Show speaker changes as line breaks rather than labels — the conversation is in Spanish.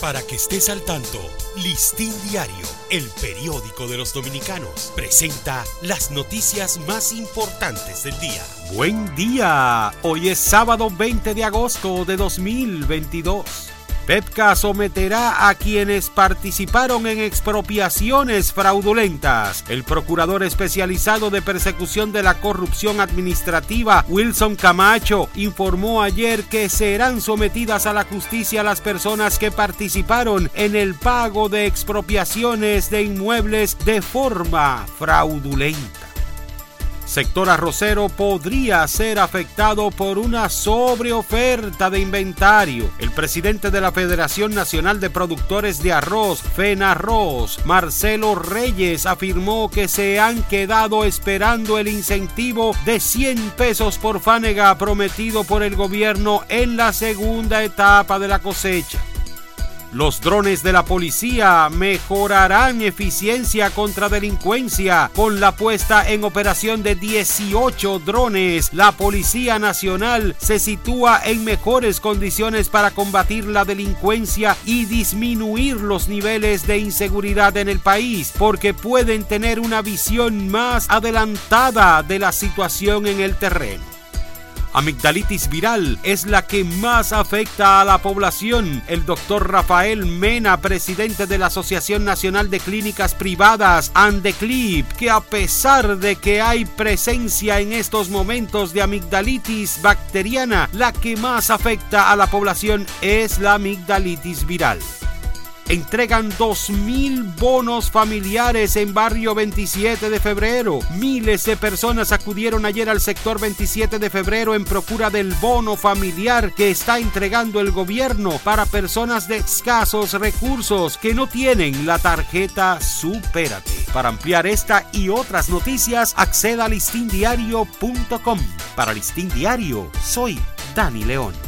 Para que estés al tanto, Listín Diario, el periódico de los dominicanos, presenta las noticias más importantes del día.
Buen día, hoy es sábado 20 de agosto de 2022. PEPCA someterá a quienes participaron en expropiaciones fraudulentas. El procurador especializado de persecución de la corrupción administrativa, Wilson Camacho, informó ayer que serán sometidas a la justicia las personas que participaron en el pago de expropiaciones de inmuebles de forma fraudulenta sector arrocero podría ser afectado por una sobreoferta de inventario. El presidente de la Federación Nacional de Productores de Arroz, FENARROZ, Marcelo Reyes, afirmó que se han quedado esperando el incentivo de 100 pesos por fánega prometido por el gobierno en la segunda etapa de la cosecha. Los drones de la policía mejorarán eficiencia contra delincuencia con la puesta en operación de 18 drones. La Policía Nacional se sitúa en mejores condiciones para combatir la delincuencia y disminuir los niveles de inseguridad en el país porque pueden tener una visión más adelantada de la situación en el terreno amigdalitis viral es la que más afecta a la población. El doctor Rafael Mena, presidente de la Asociación Nacional de Clínicas Privadas, Andeclip, que a pesar de que hay presencia en estos momentos de amigdalitis bacteriana, la que más afecta a la población es la amigdalitis viral entregan 2.000 bonos familiares en barrio 27 de febrero. Miles de personas acudieron ayer al sector 27 de febrero en procura del bono familiar que está entregando el gobierno para personas de escasos recursos que no tienen la tarjeta Supérate. Para ampliar esta y otras noticias, acceda a listindiario.com. Para Listín Diario, soy Dani León.